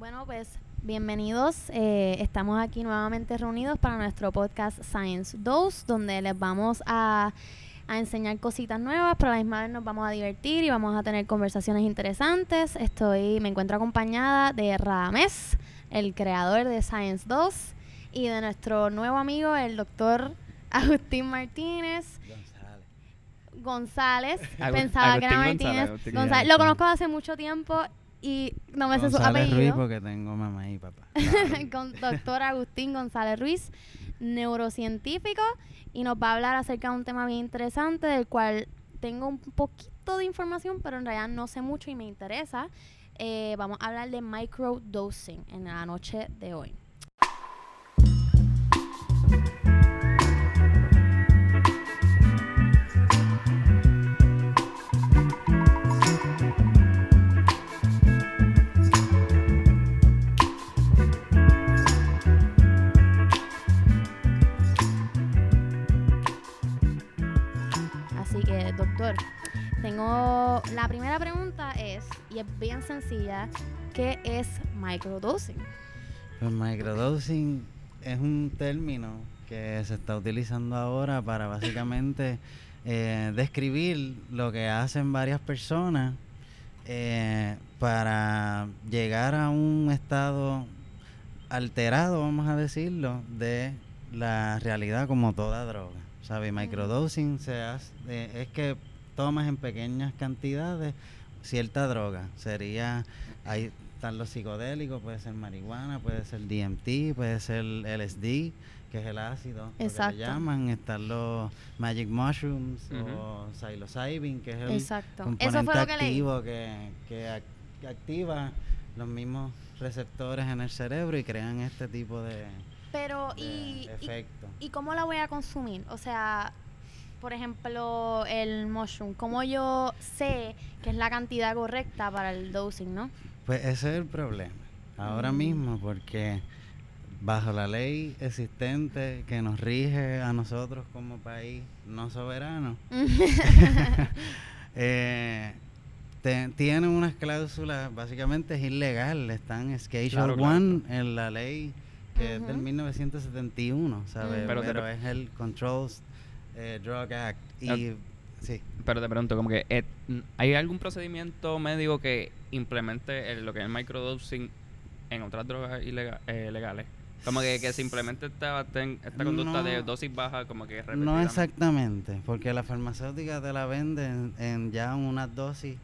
Bueno, pues bienvenidos. Eh, estamos aquí nuevamente reunidos para nuestro podcast Science 2, donde les vamos a, a enseñar cositas nuevas, pero a la misma vez nos vamos a divertir y vamos a tener conversaciones interesantes. Estoy, me encuentro acompañada de Radamés, el creador de Science 2, y de nuestro nuevo amigo, el doctor Agustín Martínez. González, Agu- pensaba que era González, Martínez. González. González. Lo conozco hace mucho tiempo y no me sé su González Ruiz apellido. porque tengo mamá y papá. con doctor Agustín González Ruiz, neurocientífico, y nos va a hablar acerca de un tema bien interesante del cual tengo un poquito de información, pero en realidad no sé mucho y me interesa. Eh, vamos a hablar de microdosing en la noche de hoy. Tengo la primera pregunta es, y es bien sencilla, ¿qué es microdosing? Pues microdosing es un término que se está utilizando ahora para básicamente eh, describir lo que hacen varias personas eh, para llegar a un estado alterado, vamos a decirlo, de la realidad como toda droga. ¿Sabe? Microdosing se hace, eh, es que tomas en pequeñas cantidades cierta droga. Sería, ahí están los psicodélicos, puede ser marihuana, puede ser DMT, puede ser LSD, que es el ácido, lo que Exacto. le llaman. Están los magic mushrooms o psilocybin, que es el Exacto. Eso componente fue lo que leí. activo que, que ac- activa los mismos receptores en el cerebro y crean este tipo de, Pero, de y, y, efecto. ¿y cómo la voy a consumir? O sea, por ejemplo, el mushroom, ¿cómo yo sé que es la cantidad correcta para el dosing, no? Pues ese es el problema ahora Mm. mismo porque bajo la ley existente que nos rige a nosotros como país no soberano, eh, te- tienen unas cláusulas, básicamente es ilegal, están Schedule Claro, claro, One en la ley que es del Ujú. 1971, ¿sabes? Mm. Pero, Pero es el Controls eh, Drug Act y sí. Pero te pregunto, como que eh, ¿hay algún procedimiento médico que implemente el- lo que es el microdosing en otras drogas ilega- eh, legales? Como que, que se implemente esta, esta conducta de No. dosis baja, como que No exactamente, porque la farmacéutica te la venden en ya unas dosis.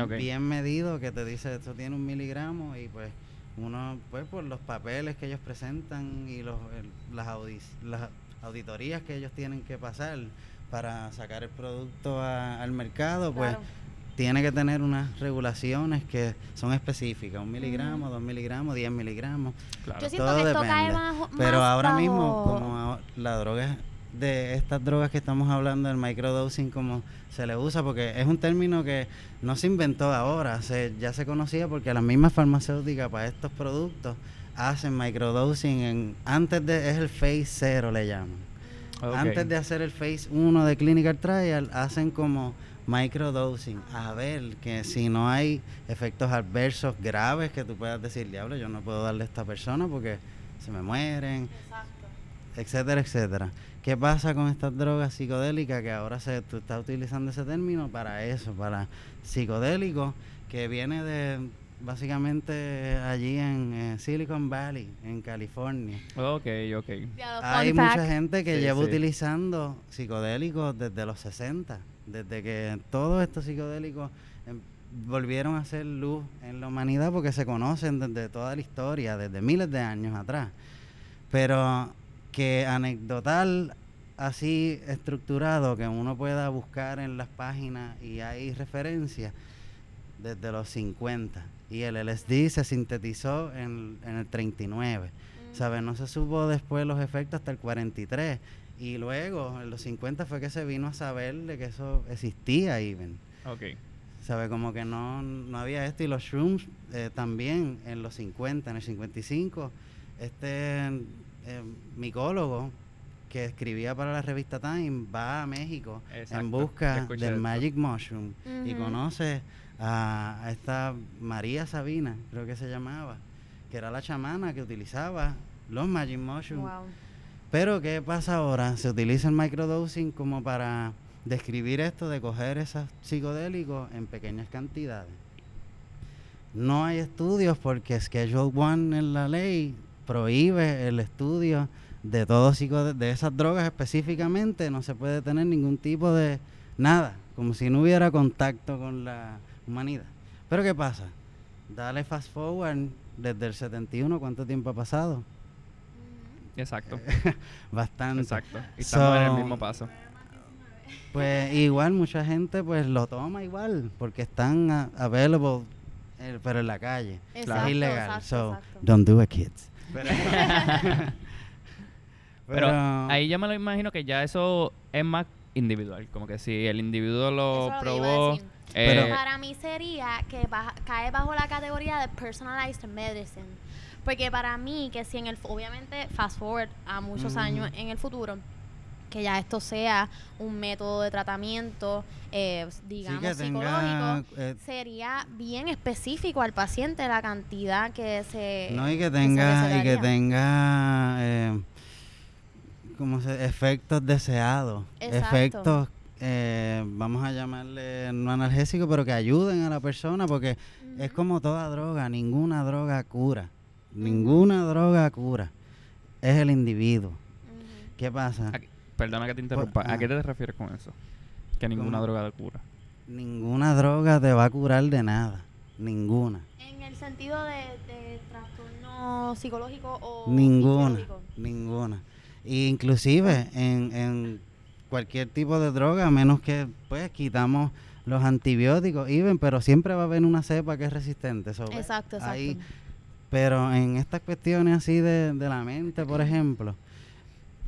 Ok. Bien medido que te dice esto tiene un miligramo y pues uno pues por los papeles que ellos presentan y los, el- las, audis- las auditorías que ellos tienen que pasar para sacar el producto a- al mercado pues Claro. tiene que tener unas regulaciones que son específicas, un miligramo, dos miligramos, diez miligramos. Claro. Yo siento todo que esto cae depende. Pero más ahora mismo, como la droga de estas drogas que estamos hablando, el microdosing, como se le usa, porque es un término que no se inventó ahora, se, ya se conocía porque las mismas farmacéuticas para estos productos hacen microdosing en, antes de, es el phase cero le llaman. Antes de hacer el phase 1 de clinical trial, hacen como microdosing, a ver que si no hay efectos adversos graves que tú puedas decir, diablo, yo no puedo darle a esta persona porque se me mueren, Exacto. etcétera, etcétera. ¿Qué pasa con estas drogas psicodélicas que ahora se tú estás utilizando ese término para eso, para psicodélicos, que viene de básicamente allí en eh, Silicon Valley, en California? Ok, ok. Hay mucha gente que Sí, lleva sí. utilizando psicodélicos desde los 60, desde que todos estos psicodélicos em, volvieron a ser luz en la humanidad porque se conocen desde toda la historia, desde miles de años atrás. Pero que anecdotal así estructurado que uno pueda buscar en las páginas y hay referencias desde los 50 y el LSD se sintetizó en, en el 39. Mm. ¿Sabes? No se supo después los efectos hasta el 43. Y luego, en los 50 fue que se vino a saber de que eso existía, even. Ok. ¿Sabes? Como que no, no había esto. Y los shrooms eh, también en los 50, en el 55, este eh, micólogo que escribía para la revista Time va a México Exacto, en busca escuché del esto. Magic Mushroom y conoce a, a esta María Sabina, creo que se llamaba, que era la chamana que utilizaba los Magic Mushroom. Wow. Pero ¿qué pasa ahora? Se utiliza el microdosing como para describir esto de coger esos psicodélicos en pequeñas cantidades. No hay estudios porque Schedule One en la ley prohíbe el estudio de todo psicode- de esas drogas específicamente, no se puede tener ningún tipo de nada, como si no hubiera contacto con la humanidad. Pero ¿qué pasa? Dale fast forward desde el 71, ¿cuánto tiempo ha pasado? Exacto. Bastante. Exacto. Y estamos en el mismo paso. Pues igual mucha gente pues lo toma igual porque están a- available eh, pero en la calle. Exacto, es ilegal. exacto, so exacto. don't do it kids. Pero ahí ya me lo imagino que ya eso es más individual. Como que si el individuo lo Eso lo decir. eh, Para mí sería que baja- cae bajo la categoría de personalized medicine. Porque para mí, que si en el, obviamente, fast forward a muchos años en el futuro, que ya esto sea un método de tratamiento, eh, digamos, tenga, psicológico, eh, sería bien específico al paciente la cantidad que se no y que se tenga y que tenga eh, como se, efectos deseados, Exacto. efectos eh, vamos a llamarle no analgésicos, pero que ayuden a la persona porque es como toda droga, ninguna droga cura. Ninguna droga cura. Es el individuo. Ujú. ¿Qué pasa? Aquí- perdona que te interrumpa. ah. ¿A qué te refieres con eso? Que ninguna ¿Cómo? droga cura. Ninguna droga te va a curar de nada. Ninguna. En el sentido de, de trastorno psicológico o Ninguna. Ninguna. Y inclusive en, en cualquier tipo de droga, a menos que pues quitamos los antibióticos, even, pero siempre va a haber una cepa que es resistente. so, Exacto, exacto. ahí- pero en estas cuestiones así de, de la mente, por ejemplo,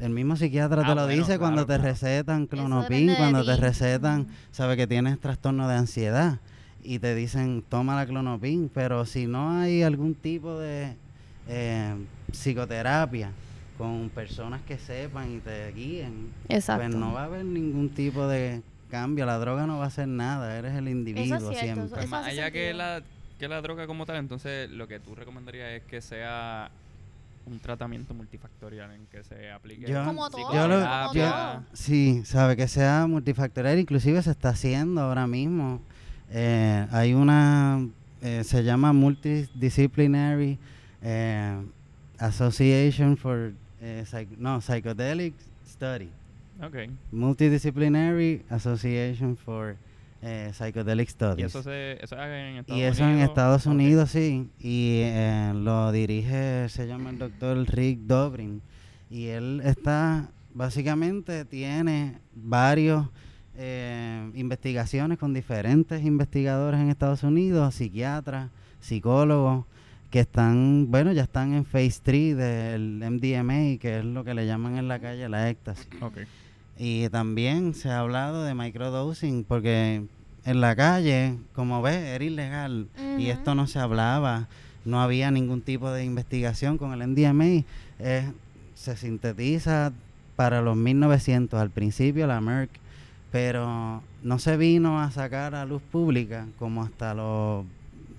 el mismo psiquiatra Ah, te lo bueno, dice cuando claro, te claro. recetan clonopin, cuando te recetan, sabe que tienes trastorno de ansiedad y te dicen toma la clonopin, pero si no hay algún tipo de eh, psicoterapia con personas que sepan y te guíen, Exacto. pues no va a haber ningún tipo de cambio, la droga no va a hacer nada, eres el individuo cierto, siempre. eso- Pues más allá que la, que la droga como tal, entonces lo que tú recomendarías es que sea un tratamiento multifactorial en que se aplique Yo- Como todo, yo lo- como yo- todo. Sí, sabe que sea multifactorial, inclusive se está haciendo ahora mismo. Eh, hay una, eh, se llama Multidisciplinary eh, Association for eh, Psych- no, Psychedelic Study. Ok. Multidisciplinary Association for eh, Psychedelic Studies. Y eso, se, eso es en Estados Y eso Unidos. en Estados. Unidos, sí. Y eh, lo dirige, se llama el doctor Rick Dobrin. Y él está, básicamente, tiene varios eh, investigaciones con diferentes investigadores en Estados Unidos, psiquiatras, psicólogos, que están, bueno, ya están en phase 3 del MDMA, que es lo que le llaman en la calle la éxtasis. Y también se ha hablado de microdosing porque en la calle, como ves, era ilegal y esto no se hablaba, no había ningún tipo de investigación con el MDMA. eh, se sintetiza para los 1900, al principio la Merck, pero no se vino a sacar a luz pública como hasta los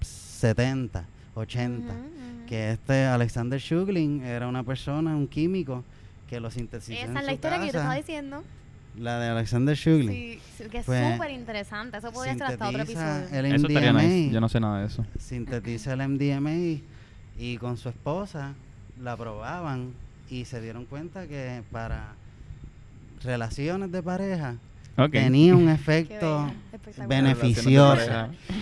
70, 80 Ujú, ujú. que este Alexander Shuglin era una persona, un químico, que lo sintetizó en Esa es la su historia que yo te estaba diciendo. La de Alexander Shuglin. Sí, que es Pues, súper interesante. Eso podría ser hasta otro episodio. el Eso estaría MDMA, nice. Yo no sé nada de eso. sintetiza el MDMA y con su esposa la probaban y se dieron cuenta que para relaciones de pareja tenía un efecto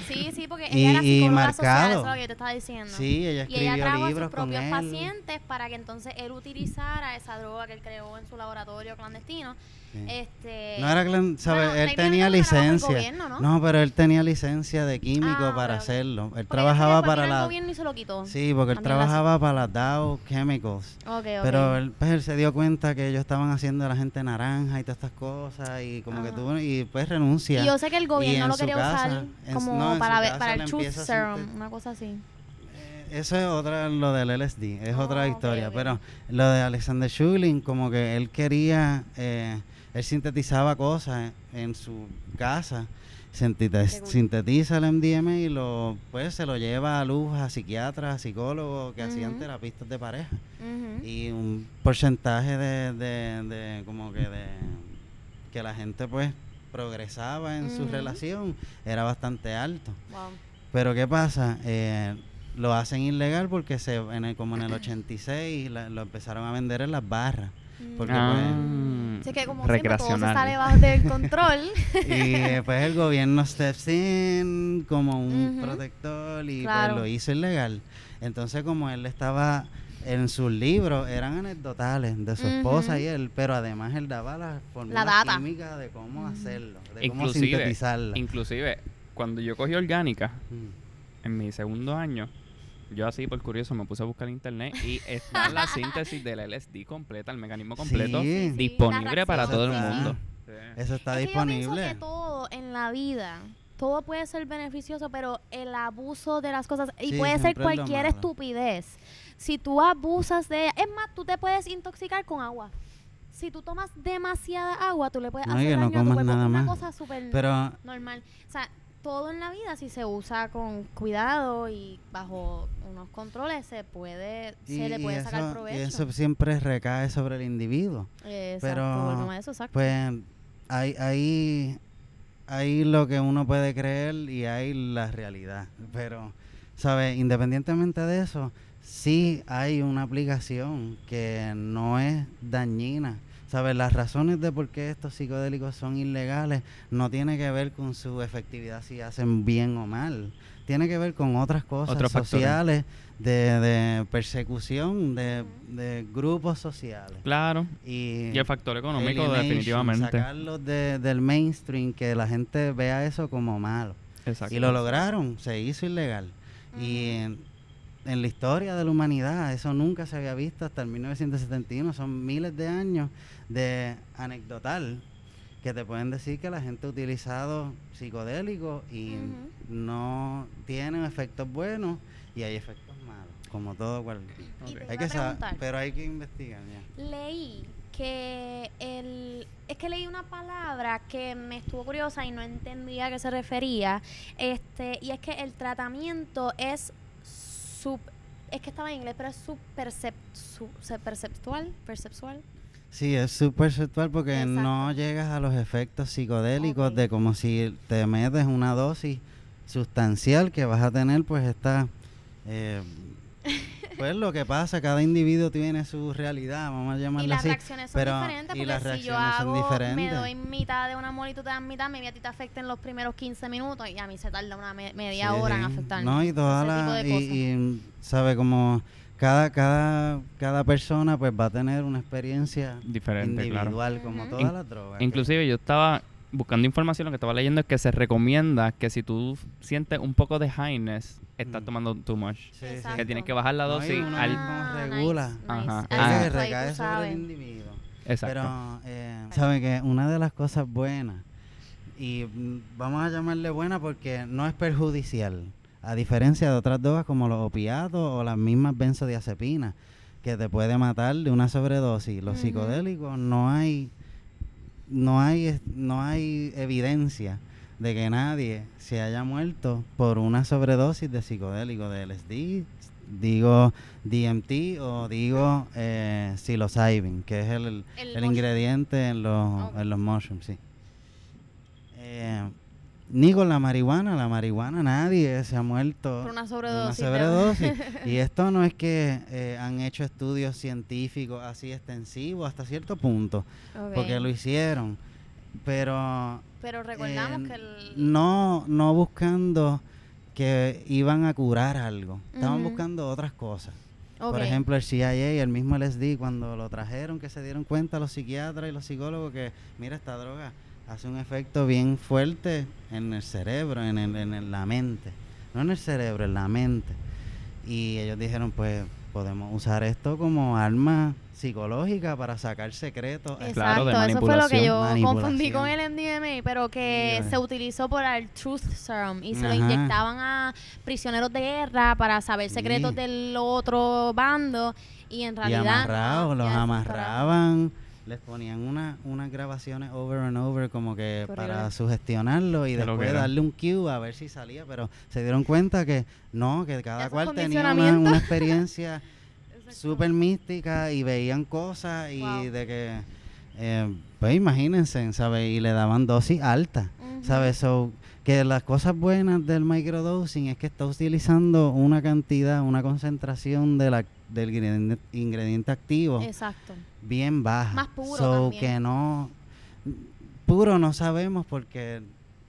Sí, sí, porque Y- ella era y psicóloga social, marcado. eso es lo que yo te estaba diciendo. Sí, ella y ella escribió trajo a sus libros propios pacientes para que entonces él utilizara esa droga que él creó en su laboratorio clandestino. Sí. Este, No era clan- sabe, bueno, él tenía licencia. gobierno, ¿no? pero él tenía licencia de químico Ah, para hacerlo. Él trabajaba para la gobierno y se lo quitó. Sí, porque él la- trabajaba para la Dow Chemicals. Pero él, pues, él se dio cuenta que ellos estaban haciendo a la gente naranja y todas estas cosas y como que tuvo y pues renuncia. y yo sé que el gobierno en lo quería casa, usar en como no, para, casa para el truth serum, sintet- una cosa así. Eh, Eso es otra, lo del LSD, es Oh, otra ok, historia. Pero lo de Alexander Shuglin, como que él quería, eh, él sintetizaba cosas en su casa sintetiz- Qué cool. sintetiza el MDMA y lo, pues se lo lleva a luz a psiquiatras, a psicólogos que hacían Ujú. terapistas de pareja. Y un porcentaje de, de, de como que de que la gente pues progresaba en su relación era bastante alto. Wow. Pero ¿qué pasa? Eh, lo hacen ilegal porque se en el, como en el 86 la- lo empezaron a vender en las barras. Porque Ah, Mm. Así que como siempre todo se recreacional. sale bajo del control. Y después el gobierno steps in como un protector y Claro. pues lo hizo ilegal. Entonces como él estaba en sus libros, eran anecdotales de su esposa y él, pero además él daba la fórmula data. química de cómo hacerlo, de cómo sintetizarla. inclusive, cuando yo cogí orgánica, Mm. en mi segundo año, yo así por curioso me puse a buscar en internet y está la síntesis del LSD completa, el mecanismo completo, Sí. Disponible la para todo el mundo. Eso está Es que yo pienso disponible. que todo en la vida, todo puede ser beneficioso, pero el abuso de las cosas, y Sí, puede ser cualquier estupidez. Si tú abusas de ella, es más, tú te puedes intoxicar con agua. Si tú tomas demasiada agua, tú le puedes No, hacer que no daño a tu comas cuerpo. nada Una más. cosa súper Pero normal. O sea, todo en la vida, si se usa con cuidado y bajo unos controles, se puede, se le puede sacar y provecho. eso siempre recae sobre el individuo. Exacto, pero, eso, exacto. Pues hay, hay, hay lo que uno puede creer y hay la realidad. Pero, ¿sabes? Independientemente de eso, sí hay una aplicación que no es dañina. ¿Sabes? Las razones de por qué estos psicodélicos son ilegales no tiene que ver con su efectividad si hacen bien o mal. Tiene que ver con otras cosas Otros sociales, de, de persecución de, de grupos sociales. Claro. Y, Y el factor económico, definitivamente. Sacarlos de- del mainstream, que la gente vea eso como malo. Exacto. Y lo lograron, se hizo ilegal. Y en, la historia de la humanidad, eso nunca se había visto hasta el 1971. Son miles de años de anecdotal que te pueden decir que la gente ha utilizado psicodélicos y no tienen efectos buenos y hay efectos malos, como todo cual. Hay que saber, pero hay que investigar ya. leí que el es que leí una palabra que me estuvo curiosa y no entendía a qué se refería este y es que el tratamiento es es que estaba en inglés pero es su- perceptual perceptual Sí, es súper sexual porque Exacto. no llegas a los efectos psicodélicos de como si te metes una dosis sustancial que vas a tener pues esta... eh, pues lo que pasa, cada individuo tiene su realidad, vamos a y llamarlo las así. reacciones son pero- diferentes y porque las si yo hago me doy mitad de un amor y tú te das mitad maybe a ti te afecta en los primeros 15 minutos y a mí se tarda una me- media Sí, hora en afectarme No, y toda la... de Y, cosas. y, sabe, como cada, cada, cada persona pues va a tener una experiencia Diferente, claro. individual, como Ujú. todas In- las drogas. que- Inclusive yo estaba buscando información, lo que estaba leyendo es que se recomienda que si tú sientes un poco de highness, estás Mm. tomando too much. Sí, sí. Que tienes que bajar la No, y dosis uno al... Ah, regula. nice, Ajá. nice. Ah. Recae sobre el individuo. Exacto. Pero, eh, sabe que una de las cosas buenas, y vamos a llamarle buena porque no es perjudicial, a diferencia de otras drogas como los opiatos o las mismas benzodiazepinas, que te puede matar de una sobredosis. Los psicodélicos no hay, no hay, no hay evidencia de que nadie se haya muerto por una sobredosis de psicodélico, de LSD, digo DMT o digo eh, psilocybin, que es el, el, ingrediente en los, en los mushrooms, sí. Eh, ni con la marihuana, la marihuana nadie se ha muerto Por una sobredosis. y esto no es que eh, han hecho estudios científicos así extensivos hasta cierto punto, porque lo hicieron, pero Pero recordamos eh, que el... no, no buscando que iban a curar algo, estaban buscando otras cosas. Por ejemplo, el CIA, el mismo LSD, cuando lo trajeron, que se dieron cuenta los psiquiatras y los psicólogos que, mira, esta droga hace un efecto bien fuerte en el cerebro, en, el- en el- la mente. No en el cerebro, en la mente. Y ellos dijeron, pues podemos usar esto como arma psicológica para sacar secretos. Exacto, Claro, de eso fue lo que yo confundí con el MDMA, pero que Sí, se utilizó por el Truth Serum y se lo inyectaban a prisioneros de guerra para saber secretos Sí. del otro bando y en y realidad... no, amarrados, los amarraban les ponían una, unas grabaciones over and over como que para sugestionarlo y después darle un cue a ver si salía, pero se dieron cuenta que no, que cada cual tenía una, experiencia súper mística y veían cosas y Wow. de que, eh, pues imagínense, ¿sabes? Y le daban dosis altas, Ujú. ¿sabes? So, que las cosas buenas del microdosing es que está utilizando una cantidad, una concentración de la, del ingrediente, ingrediente activo Exacto. bien baja. Más puro So también. que no, puro no sabemos porque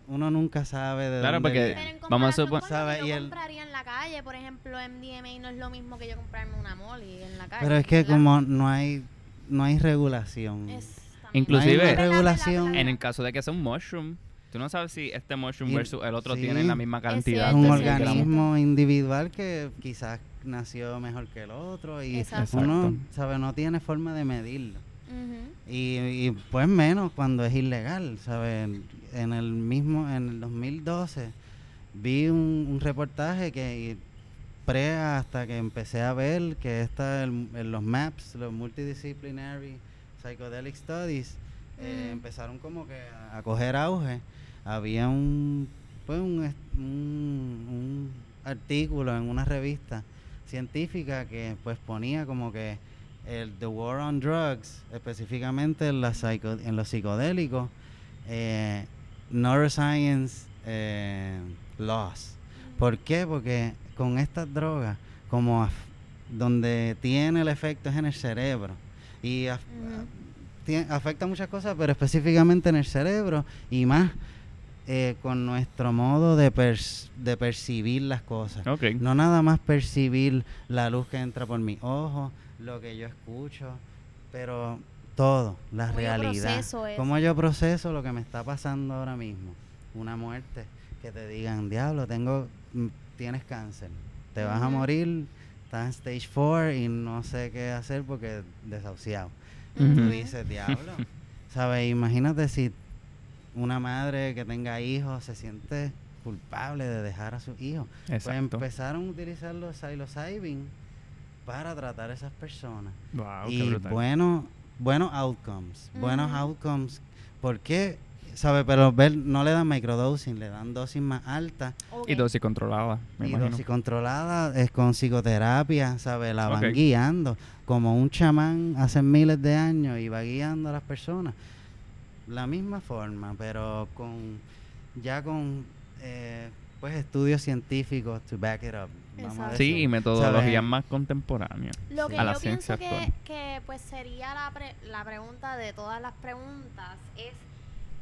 uno nunca sabe de Claro, dónde porque- viene. Pero en Vamos a comparación supon- con ¿Sabe? Y yo el- compraría en la calle, por ejemplo, MDMA no es lo mismo que yo comprarme una molly en la calle. Pero es que como no hay, no hay regulación. Es Inclusive- no hay regulación. En el caso de que sea un mushroom, tú no sabes si este mushroom Y- versus el otro sí. tienen la misma cantidad. es un organismo individual que quizás nació mejor que el otro y Exacto. uno sabe no tiene forma de medirlo y, y pues menos cuando es ilegal sabes en el mismo en el 2012 vi un, un reportaje que pre hasta que empecé a ver que está el- en los maps los multidisciplinary psychedelic studies eh, Mm. empezaron como que a, a coger auge había un pues un, un, un artículo en una revista científica que pues ponía como que el The War on Drugs, específicamente en, la psico- en los psicodélicos, eh, Neuroscience eh, Loss. ¿Por qué? Porque con estas drogas, como donde tiene el efecto es en el cerebro y af- afecta muchas cosas, pero específicamente en el cerebro y más eh, con nuestro modo de, pers- de percibir las cosas. No nada más percibir la luz que entra por mis ojos, lo que yo escucho, pero todo, la Cómo yo realidad. proceso eso. Cómo yo proceso lo que me está pasando ahora mismo. Una muerte, que te digan, diablo, tengo, mm, tienes cáncer, te vas a morir, estás en stage 4 y no sé qué hacer porque desahuciado. Tú Ujú. dices, diablo. ¿Sabes? Imagínate si una madre que tenga hijos se siente culpable de dejar a sus hijos. Pues Exacto. empezaron a utilizar los psilocybin para tratar a esas personas. Wow, y bueno, buenos outcomes. Buenos outcomes. ¿Por qué? ¿Sabe? Pero ver, no le dan microdosing, le dan dosis más altas. Ok. Y dosis controlada, me y imagino. dosis controlada es con psicoterapia, ¿sabe? La van guiando. Como un chamán hace miles de años y va guiando a las personas. La misma forma, pero con ya con eh, pues estudios científicos to back it up. vamos a Exacto. Sí, y metodologías más contemporáneas. Lo que a la yo pienso ciencia que, actual. que, pues sería la, pre- la pregunta de todas las preguntas es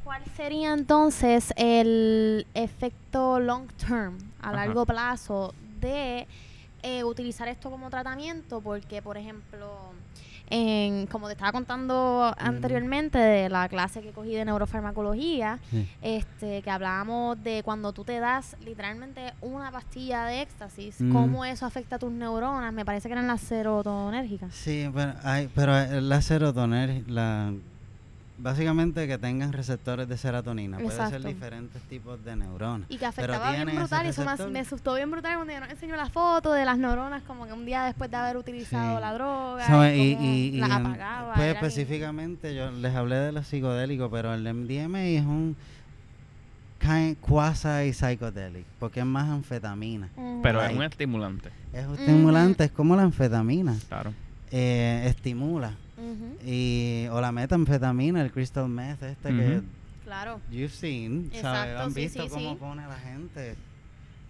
¿cuál sería entonces el efecto long term, a Ajá. largo plazo, de eh, utilizar esto como tratamiento? Porque, por ejemplo, en, como te estaba contando anteriormente de la clase que cogí de neurofarmacología, Sí. este, que hablábamos de cuando tú te das literalmente una pastilla de éxtasis, Mm. cómo eso afecta a tus neuronas, me parece que eran las serotonérgicas. Sí, pero, hay, pero eh, la serotonina, la, básicamente que tengan receptores de serotonina. Puede ser diferentes tipos de neuronas. Y que afectaba bien brutal, y eso me, asustó bien brutal cuando yo nos enseñó la foto de las neuronas, como que un día después de haber utilizado Sí. la droga, y, Y, cómo y- y las apagaba. pues bien- específicamente yo les hablé de los psicodélicos, pero el MDMA es un kind, quasi psychedelic, porque es más anfetamina. Pero es un estimulante, Es un estimulante, es como la anfetamina. claro. eh, estimula. Y, o la metanfetamina, el crystal meth este que. Claro. you've seen, ¿sabes? Han sí, visto sí, cómo sí. pone a la gente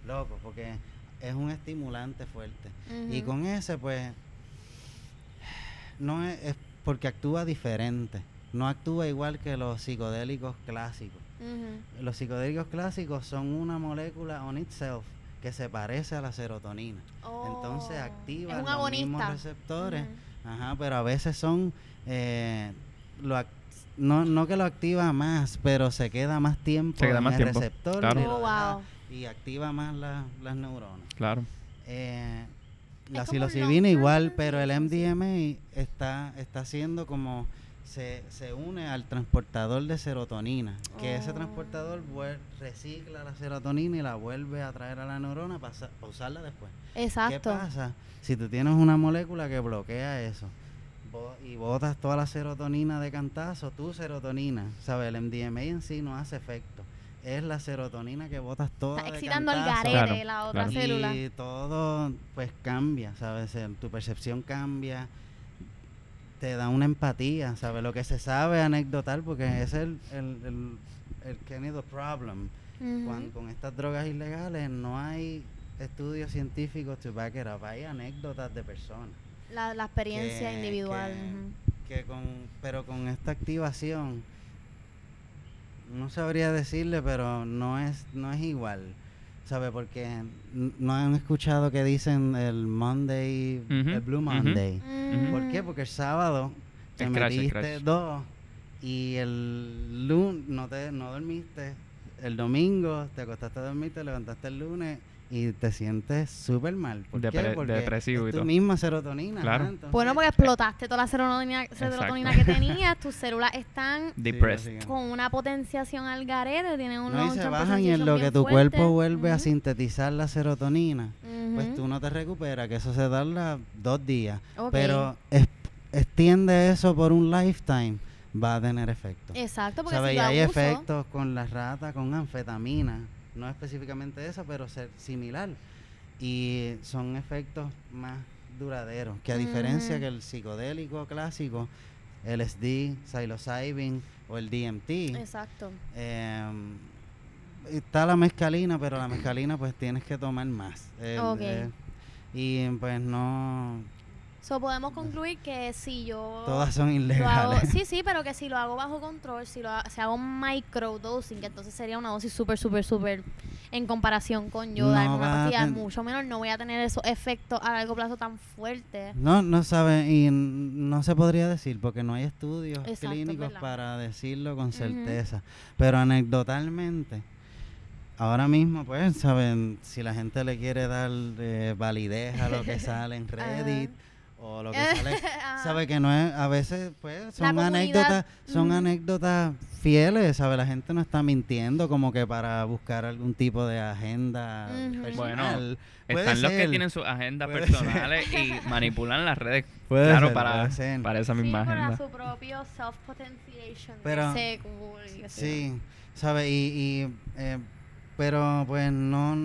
loco, porque es un estimulante fuerte. Y con ese, pues, no es, es porque actúa diferente. No actúa igual que los psicodélicos clásicos. Los psicodélicos clásicos son una molécula on itself que se parece a la serotonina. Entonces Oh, activa es un los mismos receptores. Ajá, pero a veces son eh, lo ac- no, no que lo activa más, pero se queda más tiempo Se queda en más el tiempo, receptor claro. y, Oh, wow. y activa más la- las neuronas. Claro. Eh, la psilocibina igual, pero el MDMA está, está haciendo como se, se une al transportador de serotonina, que ese Oh. transportador vuel- recicla la serotonina y la vuelve a traer a la neurona para, usarla después. ¿Qué Exacto. pasa si tú tienes una molécula que bloquea eso? y botas toda la serotonina de cantazo, tu serotonina, ¿sabes? El MDMA en sí no hace efecto. Es la serotonina que botas toda Está de excitando al cantazo. garete Claro, la otra claro. célula. Y todo pues cambia, ¿sabes? Tu percepción cambia, te da una empatía, ¿sabes? Lo que se sabe anecdotal, porque ese es el, el, el, el Kenny the problem. Ujú. Cuan- con estas drogas ilegales no hay estudios científicos to back it up, hay anécdotas de personas. la, la experiencia que- individual. que- que con pero con esta activación no sabría decirle pero no es no es igual sabe porque no han escuchado que dicen el Monday el Blue. Monday ¿por qué? Mm. porque el sábado te crash, metiste dos y el lunes no te no dormiste el domingo te acostaste a dormir te levantaste el lunes y te sientes súper mal ¿por qué? Depre- porque depresivo y es tu todo. misma serotonina Claro. ¿no? Entonces, Bueno, porque explotaste toda la serotonina, serotonina que tenías, tus células están Depressed. con una potenciación al garete, tienen un No, y se bajan y en lo que tu fuerte. cuerpo vuelve a Ujú, sintetizar la serotonina, pues ujú. tú no te recuperas, que eso se tarda dos días. Ok. Pero es- extiende eso por un lifetime, va a tener efecto. Exacto, porque ¿Sabes? si Y hay efectos con la rata, con anfetamina, no específicamente esa, pero ser similar. Y son efectos más duraderos, que a diferencia que el psicodélico clásico, LSD, psilocybin o el DMT, Exacto. eh, está la mezcalina, pero la mezcalina pues tienes que tomar más. Eh, y pues no, So, podemos concluir que si yo todas son lo hago, ilegales. sí, sí, pero que si lo hago bajo control, si lo ha- si hago microdosing, que entonces sería una dosis súper, súper, súper en comparación con yo No va una pastilla mucho menor, no voy a tener esos efectos a largo plazo tan fuertes. No, no sabe y no se podría decir porque no hay estudios Exacto, clínicos verdad. para decirlo con certeza. Pero anecdotalmente, ahora mismo, pues, saben, si la gente le quiere dar eh, validez a lo que sale en Reddit o lo que sale. Ajá. sabe que no es a veces pues son anécdotas son anécdotas fieles sabe la gente no está mintiendo como que para buscar algún tipo de agenda personal. Puede Están los que tienen sus agendas personales y manipulan las redes, Puede claro, ser, para, para esa Sí, misma para su propio. Pero- cool qué sé yo. sí sabe y, y, eh, pero pues no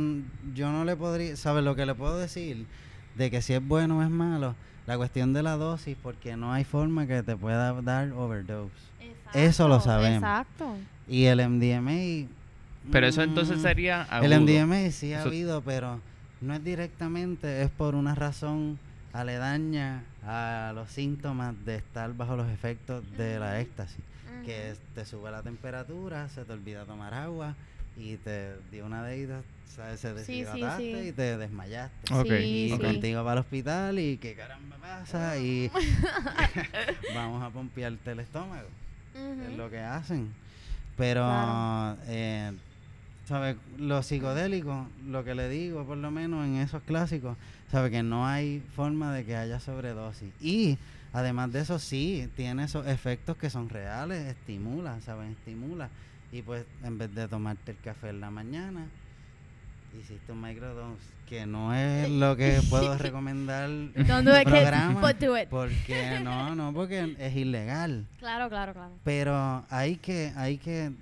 yo no le podría sabe lo que le puedo decir de que si es bueno o es malo la cuestión de la dosis porque no hay forma que te pueda dar overdose Eso lo sabemos. Exacto. y el MDMA Pero eso entonces mm, sería El. MDMA sí ha Eso- habido, pero no es directamente, es por una razón aledaña a los síntomas de estar bajo los efectos de la éxtasis, que te sube la temperatura, se te olvida tomar agua y te dio una deida, ¿sabes? se Sí, sí, deshidrataste sí. y te desmayaste. Y contigo para el hospital y qué caramba pasa y vamos a pompearte el estómago es lo que hacen. Pero, Claro. eh, ¿sabe? Los psicodélicos, lo que le digo, por lo menos en esos clásicos, sabe que no hay forma de que haya sobredosis. Y además de eso, sí, tiene esos efectos que son reales, estimula, ¿saben? Estimula. Y pues, en vez de tomarte el café en la mañana, hiciste un microdose, que no es lo que puedo recomendar en kids, programa. but do it. Porque no, no, porque es ilegal. Claro, claro, claro. Pero hay que, hay que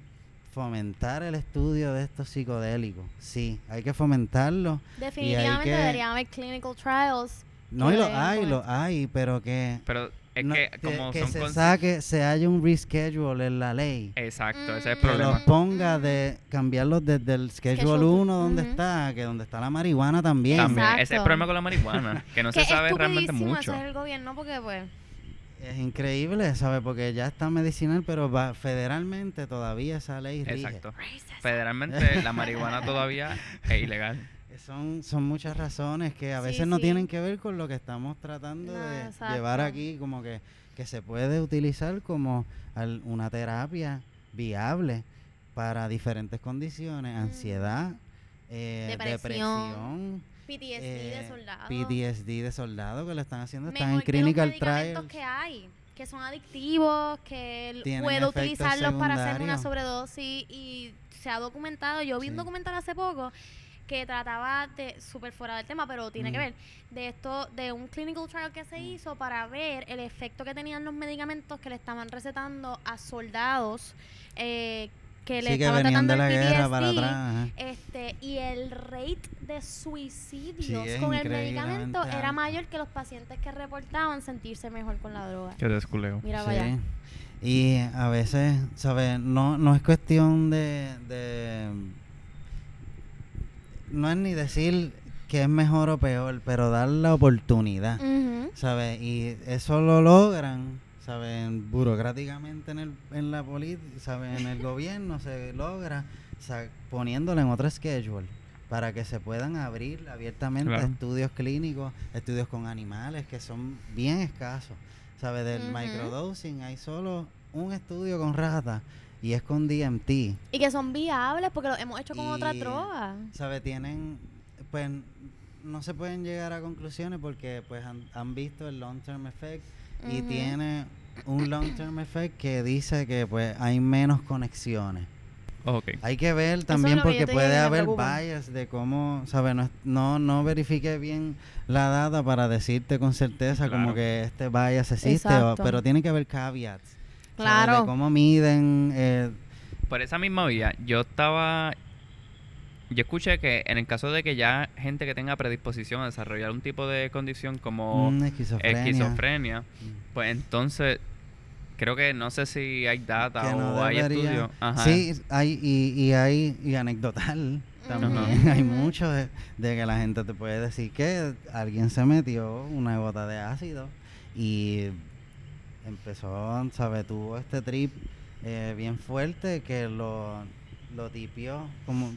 fomentar el estudio de estos psicodélicos. Sí, hay que fomentarlo. Definitivamente que- deberían haber clinical trials. No, y lo hay, lo hay, pero que, Pero es no- que como que son se saque, se haya un reschedule en la ley. Exacto, ese es el Mm. Que problema. los ponga de cambiarlos desde el schedule Schedule 1 donde está, que donde está la marihuana también. También, ese es el problema con la marihuana, que no que se sabe realmente mucho. es el gobierno porque pues Es increíble, ¿sabes? Porque ya está medicinal, pero va, federalmente todavía esa ley rige. Exacto. Federalmente la marihuana todavía es ilegal. Son, son muchas razones que a Sí, veces no sí. tienen que ver con lo que estamos tratando No, de exacto. llevar aquí, como que, que se puede utilizar como al- una terapia viable para diferentes condiciones, ansiedad, eh, Depresión, depresión, PTSD eh, de soldado. PTSD de soldado que lo están haciendo, están Mejor en que los clinical trials. que hay, que son adictivos, que puedo utilizarlos para hacer una sobredosis y se ha documentado. Yo vi un Sí. documental hace poco que trataba de, súper fuera del tema, pero tiene que Mm. ver, de esto, de un clinical trial que se hizo para ver el efecto que tenían los medicamentos que le estaban recetando a soldados eh, que le Sí, que estaban tratando de la el guerra para PTSD, atrás. este y el rate de suicidios Sí, con el medicamento era mayor que los pacientes que reportaban sentirse mejor con la droga. Que desculeo. Mira, Sí. vaya. Y a veces, ¿sabes? No, no es cuestión de, de... No es ni decir que es mejor o peor, pero dar la oportunidad. ¿sabes? Y eso lo logran, ¿saben? Burocráticamente en, el, en la política, ¿sabes? En el gobierno se logra poniéndolo en otro schedule para que se puedan abrir abiertamente Claro. estudios clínicos, estudios con animales que son bien escasos. ¿Sabes? Del microdosing hay solo un estudio con ratas y es con DMT. Y que son viables porque lo hemos hecho con otra droga. ¿Sabe? Tienen, pues, no se pueden llegar a conclusiones porque, pues, han, han visto el long term effect y tiene un long term effect que dice que, pues, hay menos conexiones. Ok. Hay que ver también porque puede haber bias de cómo, ¿sabe? No, no, no verifique bien la data para decirte con certeza como que este bias existe, o- pero tiene que haber caveats. Claro. De cómo miden, eh, Por esa misma vía, yo estaba. Yo escuché que en el caso de que ya gente que tenga predisposición a desarrollar un tipo de condición como mm, esquizofrenia. esquizofrenia, Mm. pues entonces creo que no sé si hay data que no o hay estudios. Sí, hay y, y hay y anecdotal también. Hay mucho de, de que la gente te puede decir que alguien se metió una gota de ácido y empezó, ¿sabes? Tuvo este trip eh, bien fuerte que lo, lo tipió, como,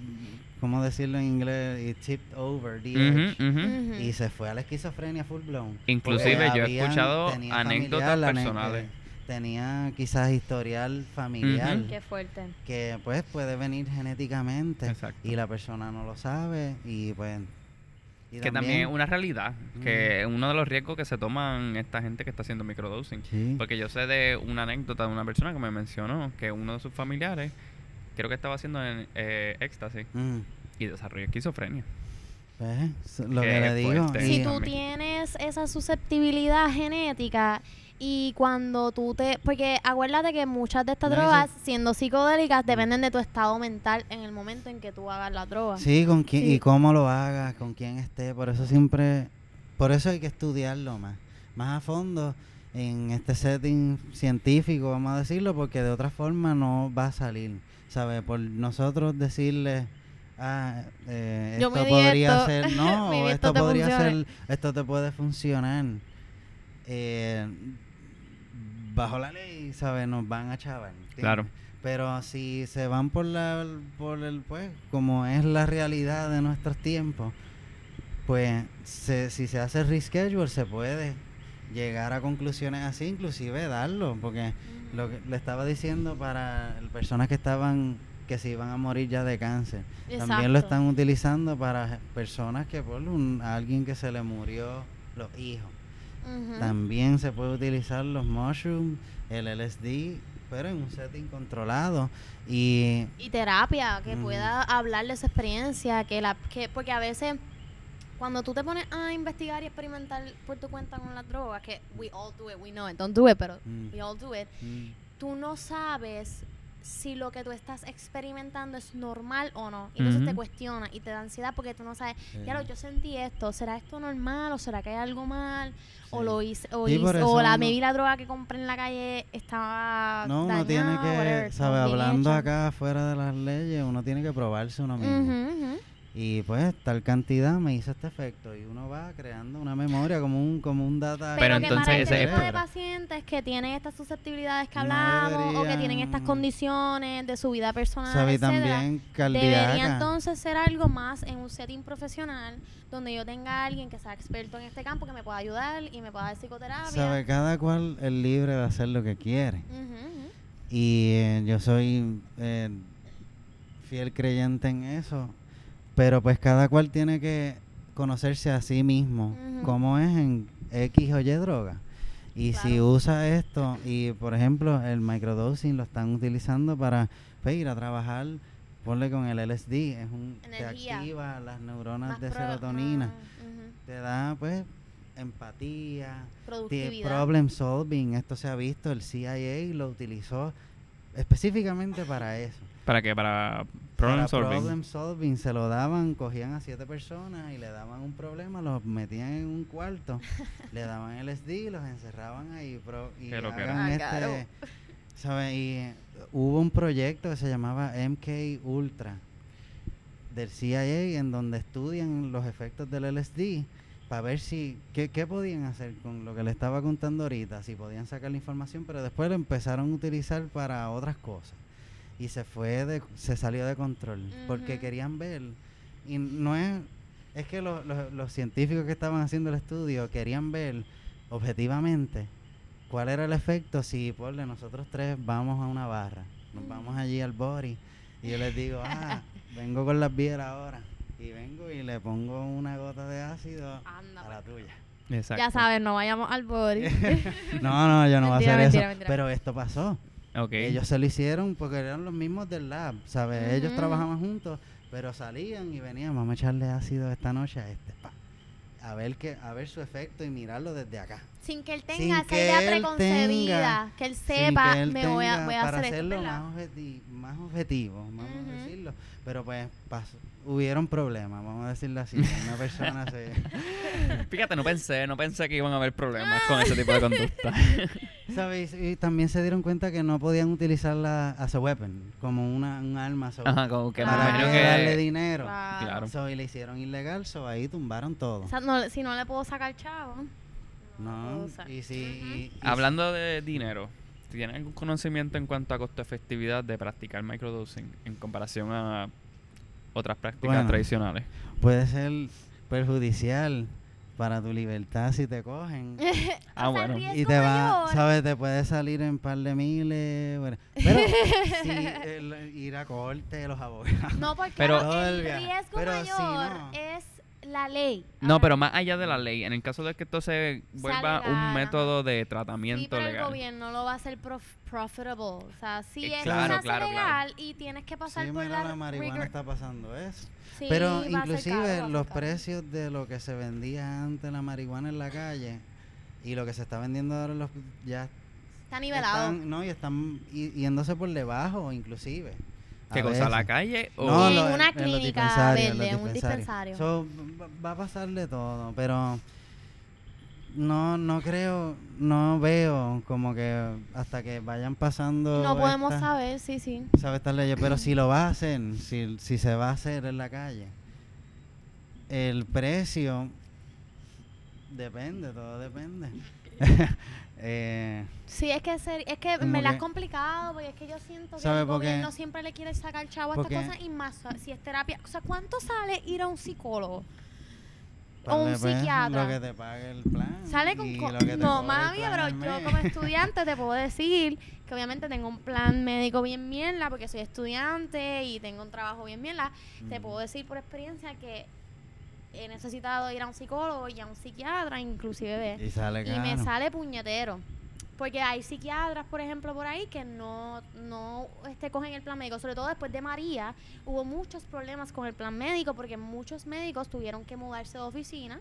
¿cómo decirlo en inglés? It tipped over the edge. Y se fue a la esquizofrenia full blown. Inclusive yo he habían- escuchado tenía anécdotas familiar, personales. eh, tenía quizás historial familiar Ujú. Qué fuerte. que pues puede venir genéticamente Exacto. y la persona no lo sabe y pues y Que también es una realidad, que es uno de los riesgos que se toman esta gente que está haciendo microdosing. Sí. Porque yo sé de una anécdota de una persona que me mencionó que uno de sus familiares creo que estaba haciendo en, eh, éxtasis Mm, y desarrolló esquizofrenia. pues, lo que le digo fuerte. Si tú tienes esa susceptibilidad genética y cuando tú te... Porque acuérdate que muchas de estas drogas, siendo psicodélicas, dependen de tu estado mental en el momento en que tú hagas la droga. sí con quién Sí. y cómo lo hagas con quién esté por eso siempre por eso hay que estudiarlo más más a fondo en este setting científico vamos a decirlo porque de otra forma no va a salir ¿sabes? por nosotros decirle ah, eh, esto podría ser no esto podría funcione. ser esto te puede funcionar eh, bajo la ley sabes nos van a chavar ¿entiendes? Claro. pero si se van por la por el pues como es la realidad de nuestros tiempos pues se- si se hace reschedule se puede llegar a conclusiones así inclusive darlo porque lo que le estaba diciendo para personas que estaban que se iban a morir ya de cáncer también lo están utilizando para personas que por un, alguien que se le murió los hijos También se puede utilizar los mushrooms, el LSD, pero en un setting controlado. Y y terapia que pueda hablar de esa experiencia que la que porque a veces cuando tú te pones a investigar y experimentar por tu cuenta con las drogas que we all do it we know it don't do it pero Mm. we all do it mm, tú no sabes si lo que tú estás experimentando es normal o no. Y entonces te cuestiona y te da ansiedad porque tú no sabes, Sí. ya lo, yo sentí esto, ¿será esto normal o será que hay algo mal? O lo hice, o, Sí, hice- o la uno- maybe la droga que compré en la calle estaba no, uno dañada, tiene whatever, que, sabe, hablando acá fuera de las leyes, uno tiene que probarse uno mismo. Ujú, ujú. Y pues tal cantidad me hizo este efecto y uno va creando una memoria como un como un data. Pero, que entonces para ese es tipo de pacientes que tienen estas susceptibilidades que No hablamos o que tienen estas condiciones de su vida personal, Sabe, etcétera, también Debería entonces ser algo más en un setting profesional donde yo tenga a alguien que sea experto en este campo que me pueda ayudar y me pueda dar psicoterapia. Sabe, cada cual es libre de hacer lo que quiere. Y eh, yo soy eh, fiel creyente en eso. Pero pues cada cual tiene que conocerse a sí mismo, Ujú. como es en X o Y droga. Y si usa esto, y por ejemplo el microdosing lo están utilizando para pues, ir a trabajar ponle con el LSD, es un, te activa las neuronas Más de serotonina, ujú. te da pues empatía, Productividad. problem solving, esto se ha visto, el CIA lo utilizó específicamente para eso. ¿Para qué? Para problem para solving. problem solving se lo daban, cogían a siete personas y le daban un problema, los metían en un cuarto, le daban LSD, los encerraban ahí pro- y loquera. hagan Ah, este, claro. ¿sabe? Y eh, hubo un proyecto que se llamaba MK Ultra del CIA en donde estudian los efectos del LSD para ver si qué, qué podían hacer con lo que le estaba contando ahorita, si podían sacar la información, pero después lo empezaron a utilizar para otras cosas y se fue de, se salió de control porque querían ver y no es es que lo- lo- los científicos que estaban haciendo el estudio querían ver objetivamente cuál era el efecto si por nosotros tres vamos a una barra nos vamos allí al body y yo les digo ah vengo con las bielas ahora y vengo y le pongo una gota de ácido Anda, a la tuya Exacto. Ya sabes, no vayamos al body. no no yo no voy a hacer mentira, eso mentira. pero esto pasó Ellos se lo hicieron porque eran los mismos del lab, ¿sabes? Ellos trabajaban juntos, pero salían y venían, vamos a echarle ácido esta noche a este, pa. A ver que, a ver su efecto y mirarlo desde acá. Sin que él Sin tenga esa que idea él preconcebida, tenga- que él sepa, que él me voy a, voy a para hacer hacerlo más, objeti- más objetivo, vamos a decirlo. Pero pues pasó- hubieron problemas, vamos a decirlo así. Una persona se... Fíjate, no pensé, no pensé que iban a haber problemas con ese tipo de conducta. ¿Sabes? Y también se dieron cuenta que no podían utilizarla as a weapon, como una, un arma. so- Ajá, como que me para imagino que darle que... dinero. Claro. Claro. So, y le hicieron ilegal, so ahí tumbaron todo. O sea, no, si no le puedo sacar chavo. no y si... y- y- Hablando de dinero, ¿tienes algún conocimiento en cuanto a costo-efectividad de practicar microdosing en comparación a otras prácticas Bueno. tradicionales? puede ser perjudicial para tu libertad si te cogen. Ah, bueno. y te va, mayor- ¿sabes? Te puede salir en par de miles. bueno. Pero si el- ir a corte, los abogados. No, porque Pero- el riesgo Pero si mayor no. es la ley. No, Ahora, pero más allá de la ley, en el caso de que esto se vuelva legal, un método de Sí, tratamiento pero el legal. gobierno lo va a hacer prof- profitable. O sea, si Eh, eso claro, hace claro, legal y tienes que pasar Sí, por mira, la, la marihuana está pasando eso. Sí, Pero inclusive caro, los precios de lo que se vendía antes la marihuana en la calle y lo que se está vendiendo ahora en los ya Está nivelado. están, no y están yéndose por debajo inclusive. ¿Qué a cosa? ¿A la veces. calle? O... No, En lo- una clínica dispensarios, verde, los un dispensario. So, va- a pasar de todo, pero no no creo, no veo como que hasta que vayan pasando No podemos saber, sí, sí. sabe estas leyes, pero si lo va a hacer, si, si se va a hacer en la calle, el precio depende, todo depende. Eh, Sí, es que ser, es que me la es complicado porque es que yo siento que ¿Sabe el gobierno siempre le quiere sacar chavo a estas cosas y más si es terapia. O sea, ¿cuánto sale ir a un psicólogo? O un pues, psiquiatra. Lo que te pague el plan. Sale con... co- te no, plan pero yo como estudiante te puedo decir que obviamente tengo un plan médico bien mierda porque soy estudiante y tengo un trabajo bien mierda. Te Mm. puedo decir por experiencia que he necesitado ir a un psicólogo y a un psiquiatra, inclusive ve. Y sale y me sale puñetero. Porque hay psiquiatras, por ejemplo, por ahí que no, no este, cogen el plan médico. Sobre todo después de María, hubo muchos problemas con el plan médico porque muchos médicos tuvieron que mudarse de oficina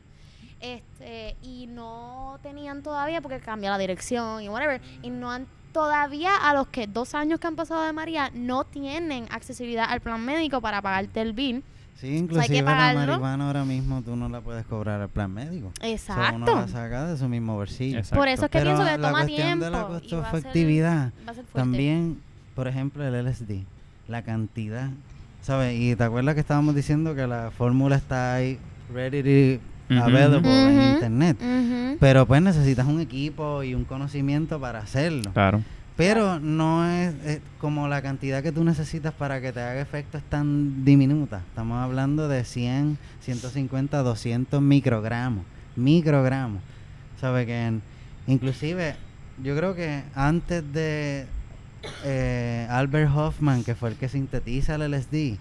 este, y no tenían todavía, porque cambia la dirección y whatever, y no han todavía a los que dos años que han pasado de María no tienen accesibilidad al plan médico para pagarte el bill. Sí, inclusive la pagarlo. marihuana ahora mismo tú no la puedes cobrar al plan médico. So, uno Exacto. la saca de su mismo bolsillo. Exacto. Por eso es que Pero pienso que la toma cuestión tiempo. de la a ser- a ser fuerte. También, por ejemplo, el LSD, la cantidad, ¿sabes? Y te acuerdas que estábamos diciendo que la fórmula está ahí, ready to Ujú. available en internet. Pero pues necesitas un equipo y un conocimiento para hacerlo. Claro. Pero no es, es como la cantidad que tú necesitas para que te haga efecto es tan diminuta. Estamos hablando de 100, 150, 200 microgramos. Microgramos. ¿Sabe que inclusive yo creo que antes de eh, Albert Hoffman, que fue el que sintetiza el LSD,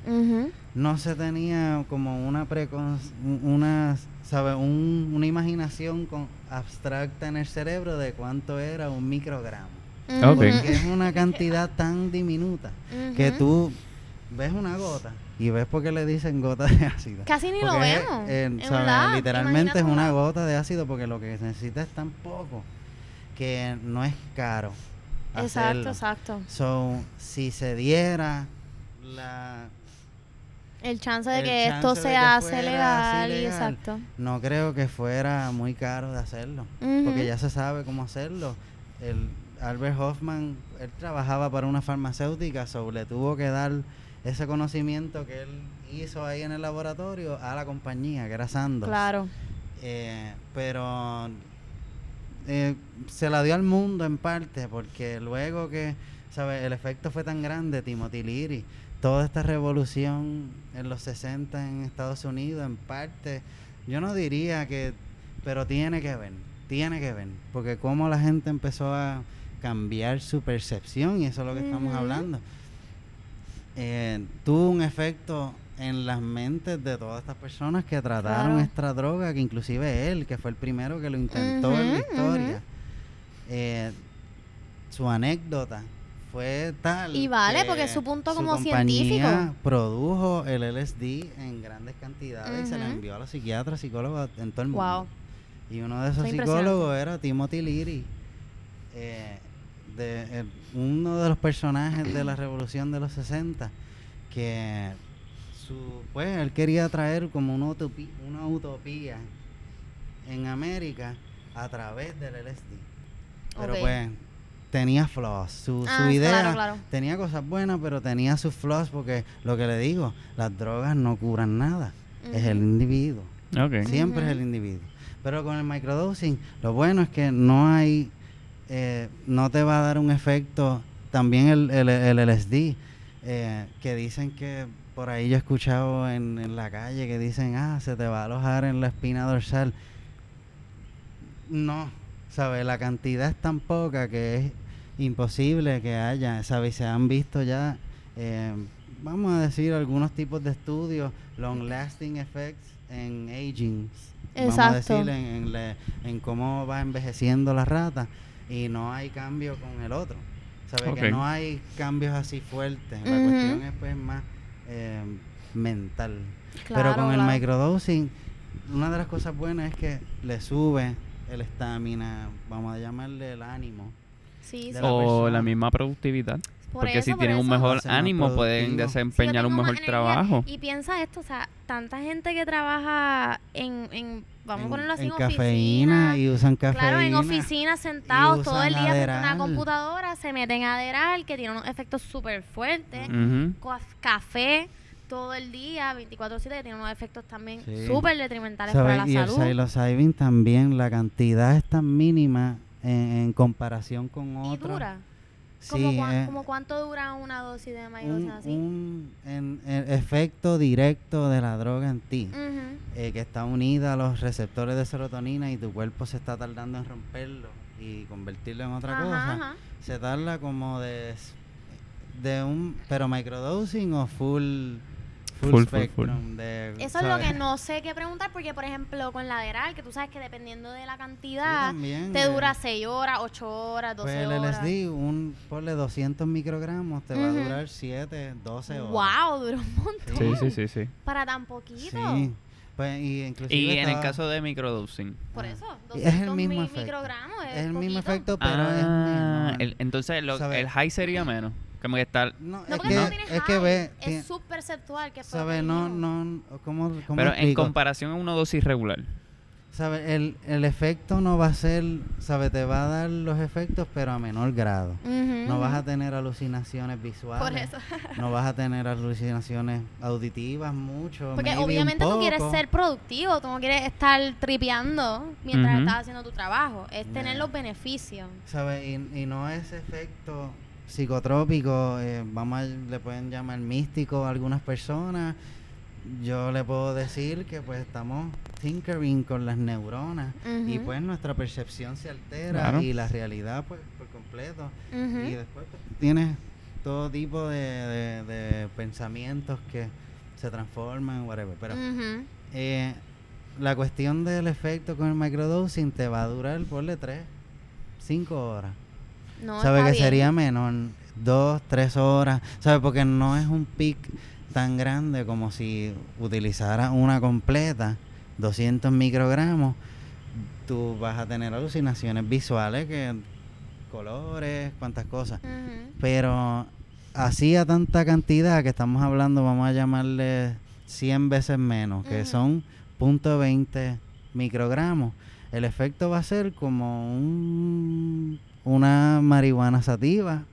no se tenía como una precon una sabe un- una imaginación con abstracta en el cerebro de cuánto era un microgramo Porque es una cantidad tan diminuta que tú ves una gota y ves por qué le dicen gota de ácido. Casi ni lo Porque es, vemos. eh, ¿sabes? lab, Literalmente es un una gota de ácido porque lo que se necesita es tan poco que no es caro. Exacto, hacerlo. exacto. So, si se diera la El chance de El que esto de se que legal, exacto. no creo que fuera muy caro de hacerlo, porque ya se sabe cómo hacerlo. El Albert Hoffman, él trabajaba para una farmacéutica, so le tuvo que dar ese conocimiento que él hizo ahí en el laboratorio a la compañía, que era Sandoz. Claro. Eh, pero eh, se la dio al mundo en parte, porque luego que, ¿sabes? El efecto fue tan grande, Timothy Leary, toda esta revolución en los 60 en Estados Unidos, en parte, yo no diría que, pero tiene que ver, tiene que ver, porque como la gente empezó a cambiar su percepción, y eso es lo que estamos hablando, eh, tuvo un efecto en las mentes de todas estas personas que trataron Claro. esta droga, que inclusive él, que fue el primero que lo intentó en la historia, eh, su anécdota fue tal Y vale, que porque su punto como científico. produjo el LSD en grandes cantidades y se le envió a los psiquiatras, psicólogos en todo el mundo. Wow. Y uno de esos psicólogos era Timothy Leary, eh, de, el- uno de los personajes de la revolución de los 60, que su, pues él quería traer como una utopía, una utopía en América a través del LSD. Pero Ok. pues tenía flaws. Su, su Ah, idea claro, claro. tenía cosas buenas, pero tenía sus flaws porque lo que le digo, las drogas no curan nada. Es el individuo. Siempre es el individuo. Pero con el microdosing, lo bueno es que no hay, eh, no te va a dar un efecto, también el, el, el LSD, eh, que dicen que por ahí yo he escuchado en, en la calle que dicen, ah, se te va a alojar en la espina dorsal. No, ¿sabes? La cantidad es tan poca que es imposible que haya, ¿sabes? Se han visto ya, eh, vamos a decir, algunos tipos de estudios, long lasting effects en aging, vamos a decir, en, en le- en cómo va envejeciendo la rata y no hay cambio con el otro. ¿Sabes? Que no hay cambios así fuertes. La cuestión es pues más eh, mental. Pero Claro, con el claro. microdosing, una de las cosas buenas es que le sube el estamina, vamos a llamarle el ánimo. Sí, sí. la O persona. la misma productividad. Por Porque si por tienen un mejor ánimo, pueden. Sí, desempeñar un mejor trabajo. Y piensa esto, o sea, tanta gente que trabaja en, en vamos a en, ponerlo así, en, en cafeína oficina. y usan cafeína. Claro, en oficinas sentados todo el día frente a una computadora, se meten a Adderall, que tiene unos efectos súper fuertes. Ujú. Coaf- Café todo el día, 24-7, que tiene unos efectos también Sí. súper detrimentales ¿Sabes? para la y el salud. psilocybin también, la cantidad es tan mínima en, en comparación con y otros. Sí, ¿Cómo, eh, como cuánto dura una dosis de un, microdosing así? un en- en efecto directo de la droga en ti. Eh, que está unida a los receptores de serotonina y tu cuerpo se está tardando en romperlo y convertirlo en otra Ajá, cosa, ajá. se tarda como de, de un, pero microdosing o full, full, Full, full, spectrum. De, Eso es lo ¿sabes? que no sé qué preguntar, porque por ejemplo con la Adderall, que tú sabes que dependiendo de la Sí, cantidad, también, te dura 6 horas, 8 horas, 12 Pues el horas. LSD, un, ponle 200 microgramos, te va a durar 7, 12 horas. Wow, dura un montón. Sí, sí, sí, sí. Para tan poquito. Sí. Pues, y Y en el caso de microdosing. Por Ah. eso, es el 200 mismo mi- efecto. microgramos es, es el mismo poquito. efecto, pero es Ah, menor. el- entonces lo- ¿Sabes? el high sería menos. Como que está... No, No, es porque que, no es que ve, es subperceptual, que ¿Sabes? No, no, ¿cómo, cómo Pero en comparación a una dosis regular. ¿Sabes? El, el efecto no va a ser, ¿sabes? Te va a dar los efectos, pero a menor grado. No vas a tener alucinaciones visuales. Por eso. No vas a tener alucinaciones auditivas mucho. Porque obviamente tú quieres ser productivo, tú no quieres estar tripeando mientras estás haciendo tu trabajo. Es tener los beneficios. ¿Sabes? Y, y no es efecto psicotrópico, eh, vamos a- le pueden llamar místico a algunas personas. Yo le puedo decir que pues estamos tinkering con las neuronas y pues nuestra percepción se altera Claro. y la realidad pues por completo. Y después pues, tienes todo tipo de, de- de pensamientos que se transforman, whatever. Pero eh, la cuestión del efecto con el microdosing te va a durar, ponle 3, 5 horas. No, Sabe que bien. sería menor. dos, tres horas, ¿sabes? Porque no es un pic tan grande como si utilizara una completa, 200 microgramos, tú vas a tener alucinaciones visuales, que colores, cuantas cosas. Pero así a tanta cantidad que estamos hablando, vamos a llamarle 100 veces menos, que son .20 microgramos. El efecto va a ser como un, una marihuana sativa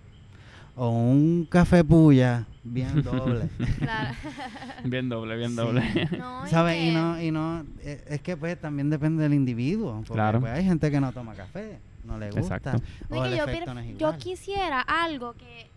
o un café puya bien doble. Claro. Bien doble, bien Sí. doble. No, ¿Sabes? Y no, y no, eh, es que pues también depende del individuo. Porque Claro. pues, hay gente que no toma café, no le gusta. Exacto. O el yo, efecto pir- no es yo igual. quisiera algo que,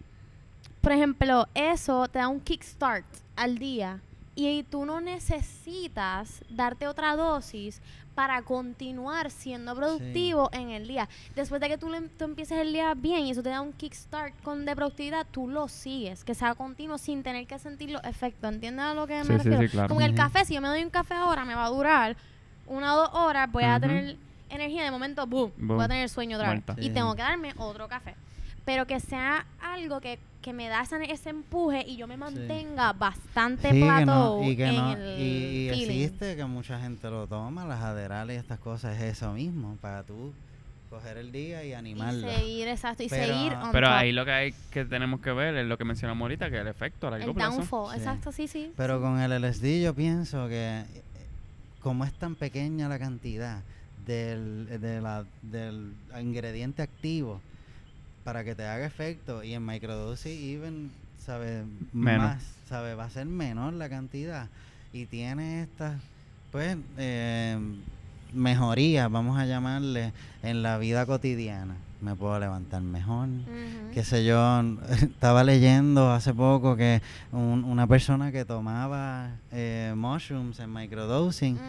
por ejemplo, eso te da un kickstart al día y tú no necesitas darte otra dosis para continuar siendo productivo en el día. Después de que tú, le- tú empieces el día bien y eso te da un kickstart con de productividad, tú lo sigues, que sea continuo sin tener que sentir los efectos. ¿Entiendes a lo que Sí, me refiero? sí, claro. Como el café, si yo me doy un café ahora, me va a durar una o dos horas, voy a tener energía, de momento, boom, voy a tener sueño otra vez. Y tengo que darme otro café. Pero que sea algo que, que me da ese, ese empuje y yo me mantenga bastante Sí, que plato no, y que en no, el y, y feeling. existe que mucha gente lo toma, las aderales y estas cosas, es eso mismo, para tú coger el día y Y animarlo. seguir, exacto, y Pero- seguir on Pero top. ahí lo que hay que tenemos que ver es lo que mencionamos ahorita, que el efecto a largo el plazo. downfall, Sí. exacto, sí, sí. Pero con el LSD yo pienso que eh, como es tan pequeña la cantidad del, de la- del ingrediente activo para que te haga efecto. Y en microdosis even sabe Menos. más sabe va a ser menor la cantidad. Y tiene estas pues eh, mejorías vamos a llamarle en la vida cotidiana me puedo levantar mejor Ujú. qué sé yo, estaba leyendo hace poco que un- una persona que tomaba eh, mushrooms en microdosing, Ujú.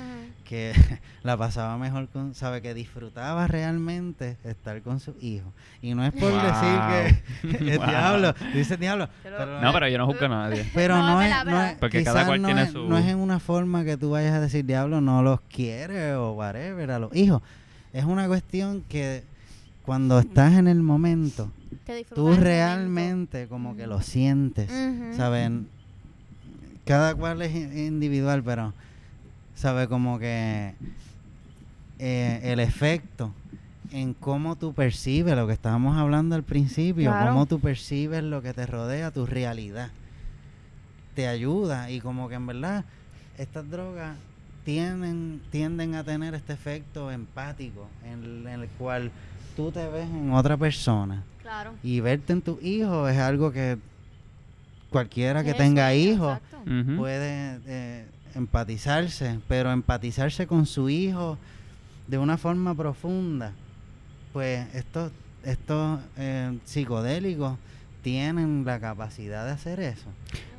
que la pasaba mejor con, sabe que disfrutaba realmente estar con su hijo. Y no es por Wow. decir que es Wow. diablo, dice diablo, Pero- pero, No, pero yo no juzgo a nadie. pero No, es, no es- Porque cada cual no tiene es, su- no es en una forma que tú vayas a decir diablo, no los quiere o whatever a los hijos. Es una cuestión que cuando estás en el momento, tú momento. realmente como que lo sientes. ¿saben? Cada cual es in- individual, pero, ¿sabe? Como que eh, el efecto en cómo tú percibes lo que estábamos hablando al principio, Claro. cómo tú percibes lo que te rodea, tu realidad, te ayuda y como que en verdad estas drogas tienden, tienden a tener este efecto empático en el cual tú te ves en otra persona Claro. y verte en tu hijo es algo que cualquiera que tenga hijos puede eh, empatizarse, pero empatizarse con su hijo de una forma profunda, pues estos, estos eh, psicodélicos tienen la capacidad de hacer eso.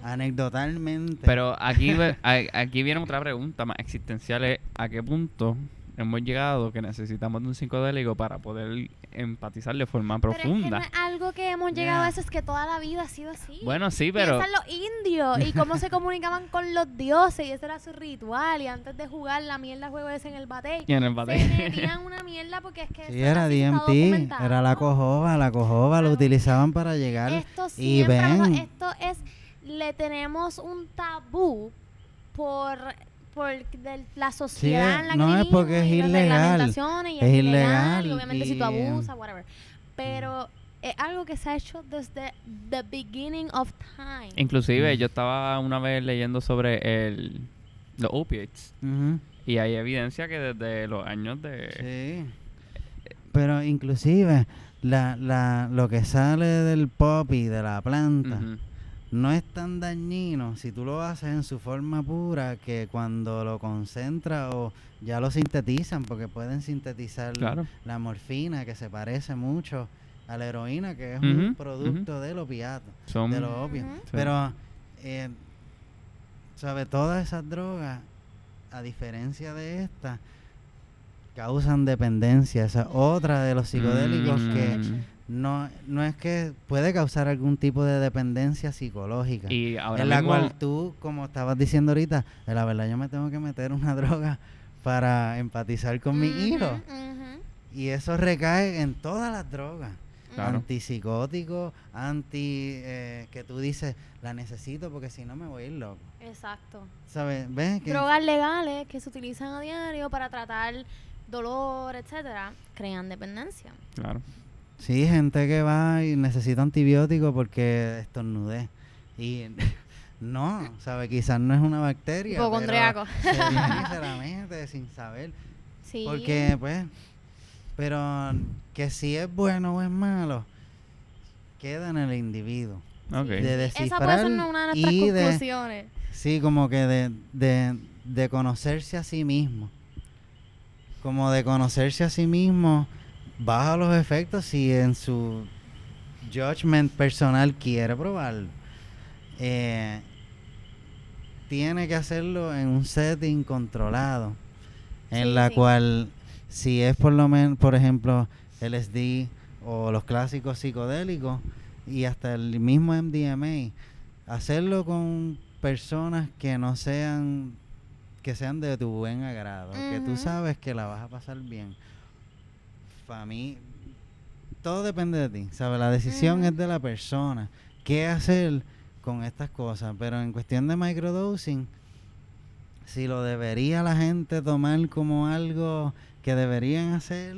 Anecdotalmente. Pero aquí, aquí viene otra pregunta más existencial. es, ¿A qué punto hemos llegado que necesitamos de un psicodélico para poder empatizar de forma Pero es que no profunda? es algo que hemos llegado a eso, es que toda la vida ha sido así. Bueno, sí, pero... Piensa en los indios y cómo se comunicaban con los dioses y ese era su ritual y antes de jugar la mierda juego ese en el bate Y en el se bate. metían una mierda porque es que Sí, era DMT, era la cojoba, la cojoba lo utilizaban para llegar Esto y siempre pasado. ven. esto es le tenemos un tabú por por de la sociedad en la que no es porque es y las ilegal, y es es, ilegal, y obviamente si tú y, eh, abusas whatever pero es algo que se ha hecho desde the beginning of time Inclusive Mm. yo estaba una vez leyendo sobre el, los opiates y hay evidencia que desde los años de... Sí. Pero inclusive la, la, lo que sale del poppy, de la planta. No es tan dañino si tú lo haces en su forma pura que cuando lo concentra o ya lo sintetizan, porque pueden sintetizar Claro. la morfina, que se parece mucho a la heroína, que es un producto del opiato, Son... de los opios. Ujú. Sí. Pero, eh, ¿sabe? Todas esas drogas, a diferencia de esta, causan dependencia. Esa es otra de los psicodélicos que Mm. No, no es que puede causar algún tipo de dependencia psicológica. Y ahora en la mismo- cual tú, como estabas diciendo ahorita, "Eh, la verdad yo me tengo que meter una droga para empatizar con mi hijo. Y eso recae en todas las drogas. Claro. antipsicótico, anti eh, que tú dices, la necesito porque si no me voy a ir loco. Exacto. ¿Sabes? ¿Ves? Que Drogas legales que se utilizan a diario para tratar dolor, etcétera, crean dependencia. Claro. Sí, gente que va y necesita antibiótico porque estornudé. Y no, ¿sabes? Quizás no es una bacteria. pero Hipocondriaco. Se viene y se la mete sin saber. Sí. Porque, pues, pero que si es bueno o es malo, queda en el individuo. Ok. De Esa puede descifrar ser una de nuestras y de, conclusiones. sí, como que de, de, de conocerse a sí mismo. Como de conocerse a sí mismo, baja los efectos si en su judgment personal quiere probarlo. Eh, tiene que hacerlo en un setting controlado, en Sí, la sí. cual si es por lo menos, por ejemplo, LSD o los clásicos psicodélicos y hasta el mismo MDMA, hacerlo con personas que no sean que sean de tu buen agrado, que tú sabes que la vas a pasar bien. Para mí, todo depende de ti, ¿sabes? La decisión es de la persona. ¿Qué hacer con estas cosas? Pero en cuestión de microdosing, si lo debería la gente tomar como algo que deberían hacer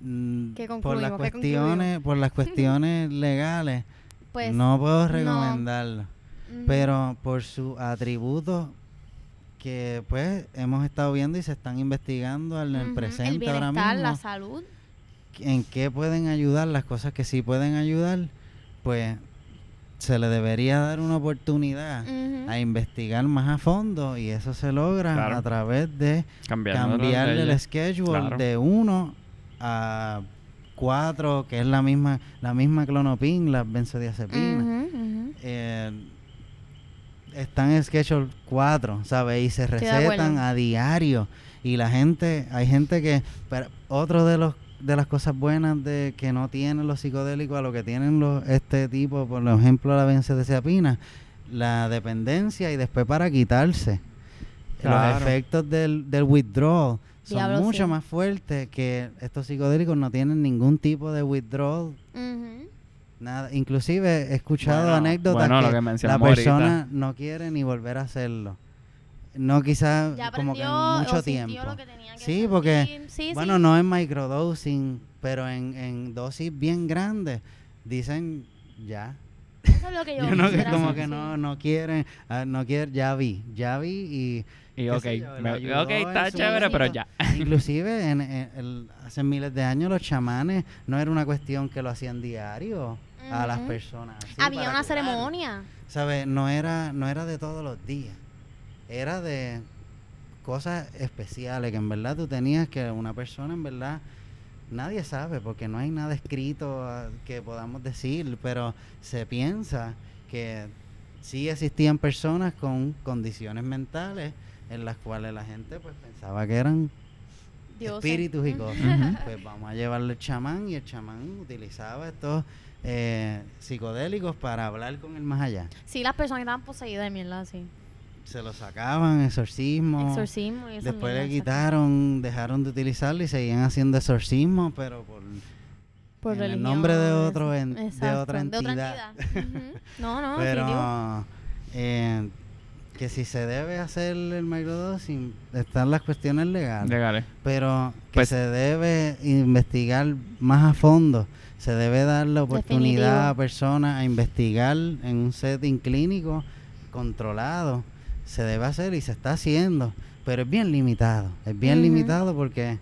mm, ¿Qué por las cuestiones, por las cuestiones legales, Pues, no puedo no. recomendarlo. Pero por sus atributos que pues hemos estado viendo y se están investigando en el presente el ahora mismo la salud. en qué pueden ayudar, las cosas que sí pueden ayudar, pues se le debería dar una oportunidad a investigar más a fondo y eso se logra Claro. a través de Cambiando cambiarle el schedule Claro. de 1 a 4, que es la misma la misma clonopin, las benzodiazepinas. Eh, están en schedule 4, ¿sabes? Y se recetan a diario. Y la gente, hay gente que, pero otro de los de las cosas buenas de que no tienen los psicodélicos a lo que tienen los este tipo, por ejemplo la benzodiazepina, la dependencia y después para quitarse. Claro. Los efectos del, del withdrawal son Diablo, mucho sí. más fuertes que estos psicodélicos no tienen ningún tipo de withdrawal Ujú. Nada, inclusive he escuchado Bueno, anécdotas bueno, lo que, que la persona ahorita. no quiere ni volver a hacerlo. No quizás como que mucho tiempo. lo que tenía que Sí, porque. Sí, bueno, sí. no en microdosing, pero en, en dosis bien grandes, dicen ya. Eso es lo que yo, Yo no que como hacer, que sí. no no quieren, ah, no quieren, ya vi, ya vi y Y ok, sé yo, le me- ayudó ok, en está chévere, pero ya. Inclusive en, en- el- hace miles de años los chamanes no era una cuestión que lo hacían diario a las personas. así Había una curar. ceremonia. ¿Sabes? No era, no era de todos los días. Era de cosas especiales que en verdad tú tenías que una persona en verdad nadie sabe porque no hay nada escrito ah, que podamos decir, pero se piensa que sí existían personas con condiciones mentales en las cuales la gente pues pensaba que eran Dioses. espíritus y cosas. Pues vamos a llevarle el chamán y el chamán utilizaba estos eh, psicodélicos para hablar con el más allá. Sí, las personas estaban poseídas de mierda, sí. Se lo sacaban, exorcismo. Exorcismo y Después le quitaron, dejaron de utilizarlo y seguían haciendo exorcismo, pero por, Por en el nombre de otro en- de otra de otra entidad. entidad. Ujú. No, no, pero eh, que si se debe hacer el microdosing, están las cuestiones legales. Legales. pero que Pues- se debe investigar más a fondo. Se debe dar la oportunidad Definitivo. a personas a investigar en un setting clínico controlado. Se debe hacer y se está haciendo, pero es bien limitado. Es bien limitado porque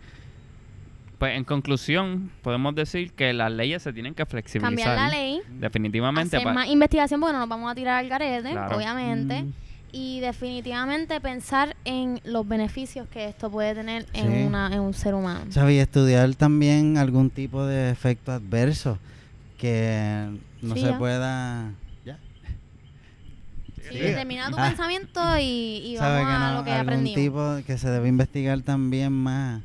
Pues en conclusión, podemos decir que las leyes se tienen que flexibilizar. Cambiar la ley, Definitivamente. hacer más investigación porque no nos vamos a tirar al garete, Claro. obviamente. mm, Y definitivamente pensar en los beneficios que esto puede tener en, una, en un ser humano. ¿sabes? Y estudiar también algún tipo de efecto adverso que no Sí, se ya. pueda ya Sí, Sí. termina tu Ah. pensamiento y, y ¿Sabe vamos que a no? lo que algún aprendimos. tipo que se debe investigar también más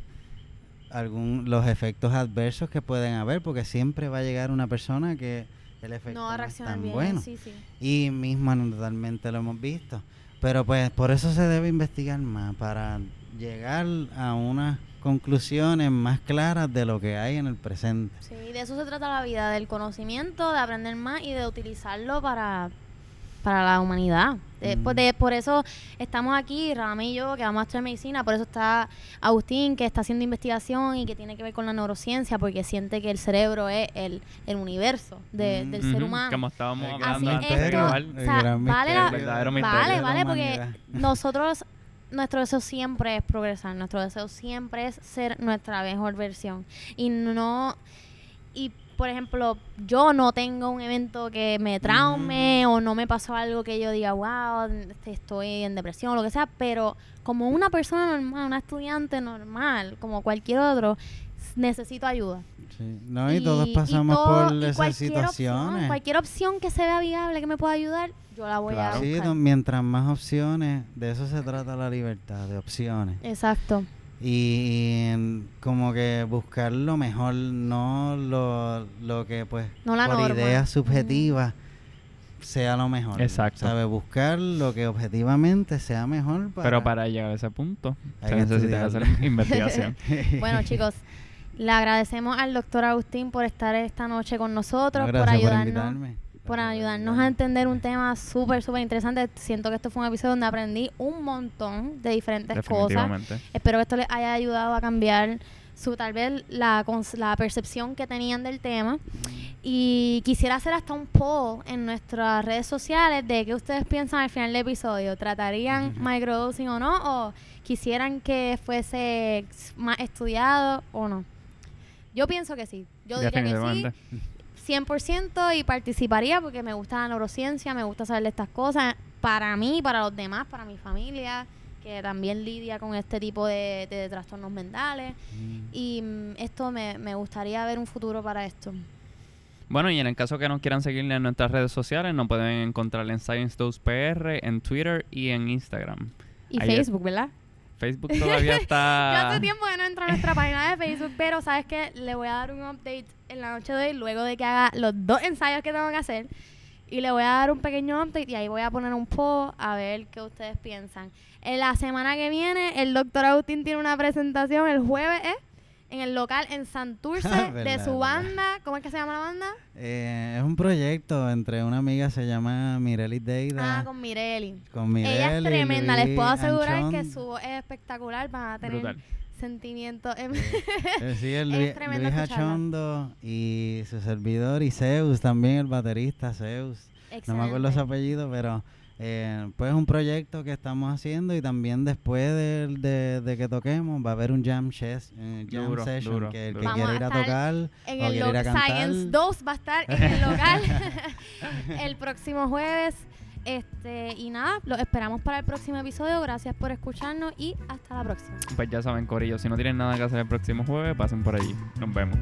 algún los efectos adversos que pueden haber porque siempre va a llegar una persona que el efecto no va a no es reaccionar tan bien. bueno Sí, sí. y mismo totalmente lo hemos visto pero pues por eso se debe investigar más para llegar a unas conclusiones más claras de lo que hay en el presente. Sí, de eso se trata la vida, del conocimiento, de aprender más y de utilizarlo para, para la humanidad. De- Mm. pues de- por eso estamos aquí, Rami y yo, que vamos a estudiar medicina, por eso está Agustín, que está haciendo investigación y que tiene que ver con la neurociencia, porque siente que el cerebro es el, el universo de- Mm. del ser Ujú, humano. Como estábamos El Así hablando gran antes de esto, grabar. El o sea, gran vale misterio de- Vale, de la vale, porque nosotros, nuestro deseo siempre es progresar, nuestro deseo siempre es ser nuestra mejor versión. Y no, y por ejemplo, yo no tengo un evento que me traume o no me pasó algo que yo diga, wow, este, estoy en depresión o lo que sea, pero como una persona normal, una estudiante normal, como cualquier otro, necesito ayuda. Sí. No, y, todos pasamos todo- por y esas cualquier opción, situaciones. cualquier opción que se vea viable, que me pueda ayudar, yo la voy Claro. a Sí, buscar. no, mientras más opciones, de eso se trata la libertad, de opciones. Exacto. Y, como que buscar lo mejor, no lo, lo que pues No la por norma. ideas subjetivas sea lo mejor. Exacto. ¿Sabe? Buscar lo que objetivamente sea mejor para... Pero para llegar a ese punto, Hay se que necesita hacer investigación. Bueno, chicos, le agradecemos al doctor Agustín por estar esta noche con nosotros, No, por gracias por ayudarnos, invitarme. Por ayudarnos a entender un tema súper, súper interesante. Siento que esto fue un episodio donde aprendí un montón de diferentes cosas. Espero que esto les haya ayudado a cambiar su tal vez la, la percepción que tenían del tema. Y quisiera hacer hasta un poll en nuestras redes sociales de qué ustedes piensan al final del episodio. ¿Tratarían Ujú. microdosing o no? ¿O quisieran que fuese más estudiado o no? Yo pienso que sí. Yo diría que sí. Definitivamente. 100% y participaría porque me gusta la neurociencia, me gusta saber de estas cosas. Para mí, para los demás, para mi familia, que también lidia con este tipo de, de trastornos mentales. Mm. Y mm, esto me, me gustaría ver un futuro para esto. Bueno, y en el caso que nos quieran seguir en nuestras redes sociales, nos pueden encontrar en Science 2 PR, en Twitter y en Instagram. Y Ahí Facebook, ¿verdad? Facebook todavía Yo está... hace tiempo que no entro a nuestra página de Facebook, pero ¿sabes qué? Le voy a dar un update en la noche de hoy, luego de que haga los dos ensayos que tengo que hacer. Y le voy a dar un pequeño update y ahí voy a poner un poll a ver qué ustedes piensan. En la semana que viene, el doctor Agustín tiene una presentación el jueves, ¿eh? En el local en Santurce de Verdad, su verdad. banda. ¿Cómo es que se llama la banda? Eh, es un proyecto entre una amiga se llama Mireli Deida. Ah, con Mireli. con Mireli, Ella es tremenda, les puedo asegurar que su voz es espectacular. Van a tener Brutal. sentimientos. Eh, sí, el Es Luis, tremendo Luis escucharla. Achondo y su servidor y Zeus también, el baterista Zeus. No me acuerdo su Excelente. apellido, pero eh, pues es un proyecto que estamos haciendo y también después de, de- de que toquemos va a haber un jam, eh, jam Duro, session duro, que el que. Vamos quiera a ir a tocar en o el quiere ir a local cantar. Science 2 va a estar en el local el próximo jueves. Este, y nada, lo esperamos para el próximo episodio. Gracias por escucharnos y hasta la próxima. Pues ya saben, Corillo, si no tienen nada que hacer el próximo jueves, pasen por allí. Nos vemos.